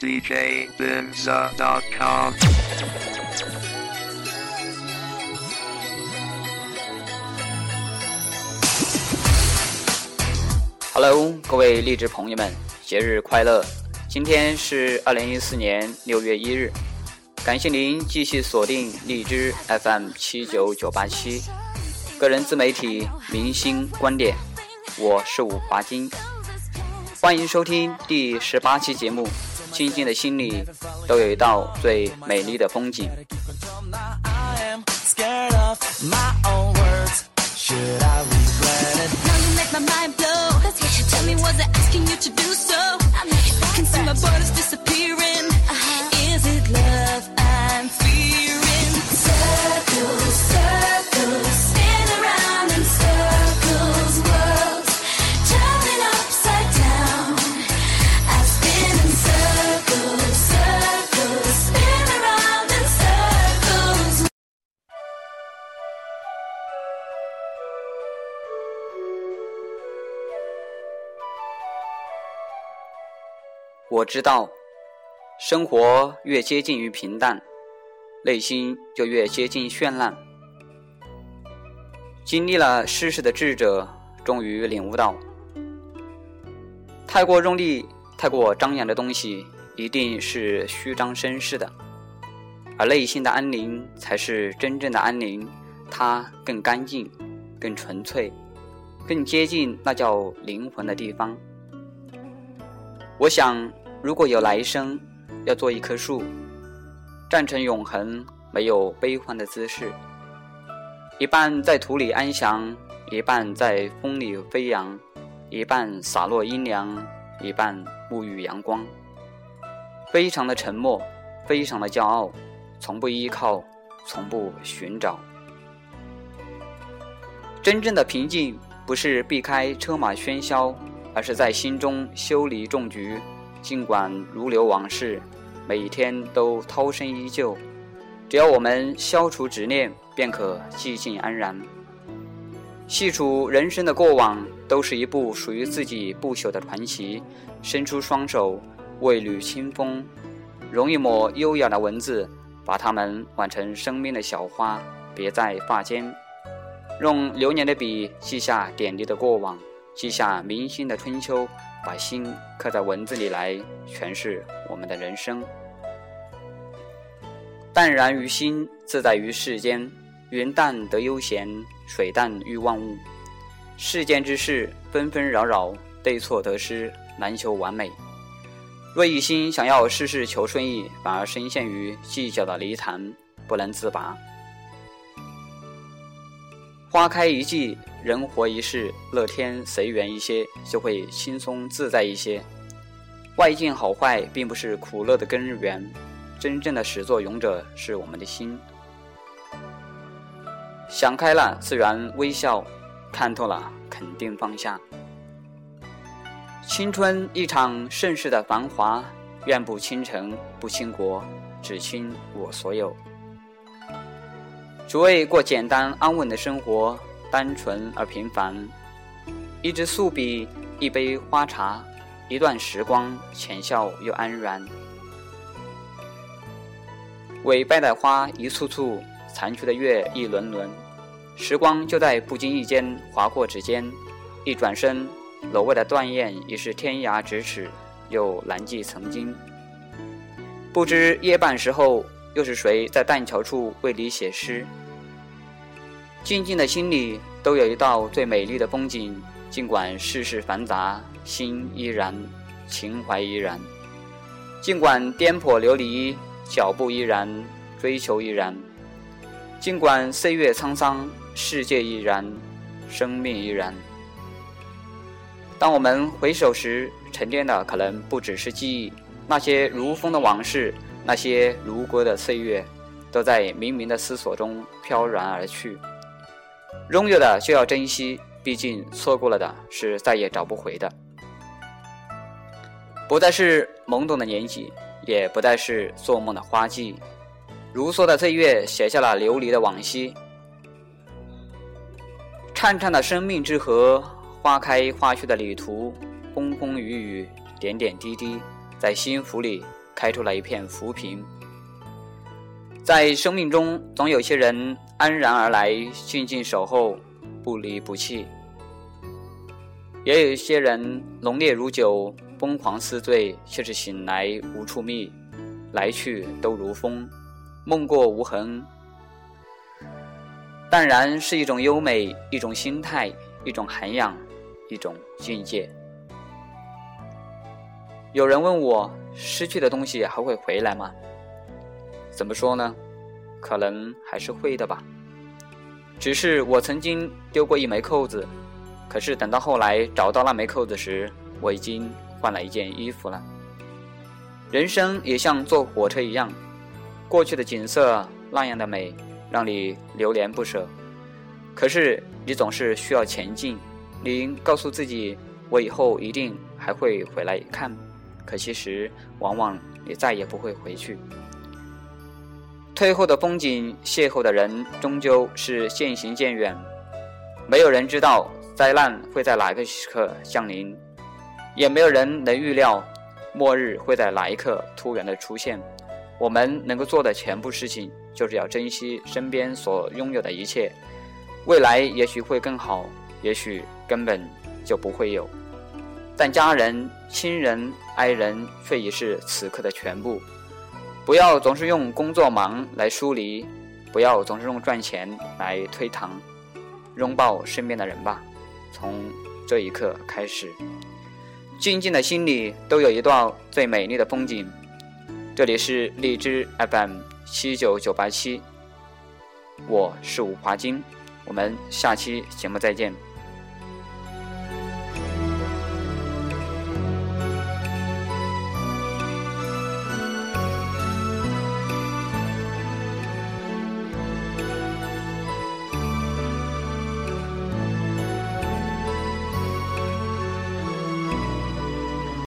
DJBIMZA.com.。Hello，各位励志朋友们，节日快乐！今天是二零一四年六月一日，感谢您继续锁定荔枝 FM 七九九八七，个人自媒体明星观点，我是五华金，欢迎收听第十八期节目。静静的心里都有一道最美丽的风景。我知道，生活越接近于平淡，内心就越接近绚烂。经历了世事的智者，终于领悟到，太过用力、太过张扬的东西，一定是虚张声势的，而内心的安宁才是真正的安宁，它更干净、更纯粹、更接近那叫灵魂的地方。我想。如果有来生，要做一棵树，站成永恒，没有悲欢的姿势。一半在土里安详，一半在风里飞扬，一半洒落阴凉，一半沐浴阳光。非常的沉默，非常的骄傲，从不依靠，从不寻找。真正的平静，不是避开车马喧嚣，而是在心中修篱种菊。尽管如流往事，每一天都涛声依旧。只要我们消除执念，便可寂静安然。细数人生的过往，都是一部属于自己不朽的传奇。伸出双手，为缕清风，融一抹优雅的文字，把它们挽成生命的小花，别在发间。用流年的笔，记下点滴的过往，记下铭心的春秋。把心刻在文字里来诠释我们的人生。淡然于心，自在于世间。云淡得悠闲，水淡遇万物。世间之事纷纷扰扰，对错得失难求完美。若一心想要事事求顺意，反而深陷于计较的泥潭，不能自拔。花开一季。人活一世，乐天随缘一些，就会轻松自在一些。外境好坏，并不是苦乐的根源，真正的始作俑者是我们的心。想开了，自然微笑；看透了，肯定放下。青春一场盛世的繁华，愿不倾城，不倾国，只倾我所有。只为过简单安稳的生活。单纯而平凡，一支素笔，一杯花茶，一段时光，浅笑又安然。尾败的花一簇簇，残缺的月一轮轮，时光就在不经意间划过指尖，一转身，楼外的断雁已是天涯咫尺，又难记曾经。不知夜半时候，又是谁在断桥处为你写诗？静静的心里都有一道最美丽的风景，尽管世事繁杂，心依然，情怀依然；尽管颠簸流离，脚步依然，追求依然；尽管岁月沧桑，世界依然，生命依然。当我们回首时，沉淀的可能不只是记忆，那些如风的往事，那些如歌的岁月，都在冥冥的思索中飘然而去。拥有的就要珍惜，毕竟错过了的是再也找不回的。不再是懵懂的年纪，也不再是做梦的花季。如梭的岁月写下了流离的往昔。颤颤的生命之河，花开花去的旅途，风风雨雨，点点滴滴，在心湖里开出了一片浮萍。在生命中，总有些人安然而来，静静守候，不离不弃；也有一些人浓烈如酒，疯狂似醉，却是醒来无处觅，来去都如风，梦过无痕。淡然是一种优美，一种心态，一种涵养，一种境界。有人问我，失去的东西还会回来吗？怎么说呢？可能还是会的吧。只是我曾经丢过一枚扣子，可是等到后来找到那枚扣子时，我已经换了一件衣服了。人生也像坐火车一样，过去的景色那样的美，让你流连不舍。可是你总是需要前进，你告诉自己，我以后一定还会回来看。可其实，往往也再也不会回去。退后的风景，邂逅的人，终究是渐行渐远。没有人知道灾难会在哪个时刻降临，也没有人能预料末日会在哪一刻突然的出现。我们能够做的全部事情，就是要珍惜身边所拥有的一切。未来也许会更好，也许根本就不会有。但家人、亲人、爱人却已是此刻的全部。不要总是用工作忙来疏离，不要总是用赚钱来推搪。拥抱身边的人吧，从这一刻开始。静静的心里都有一段最美丽的风景。这里是荔枝 FM 七九九八七，我是五华金，我们下期节目再见。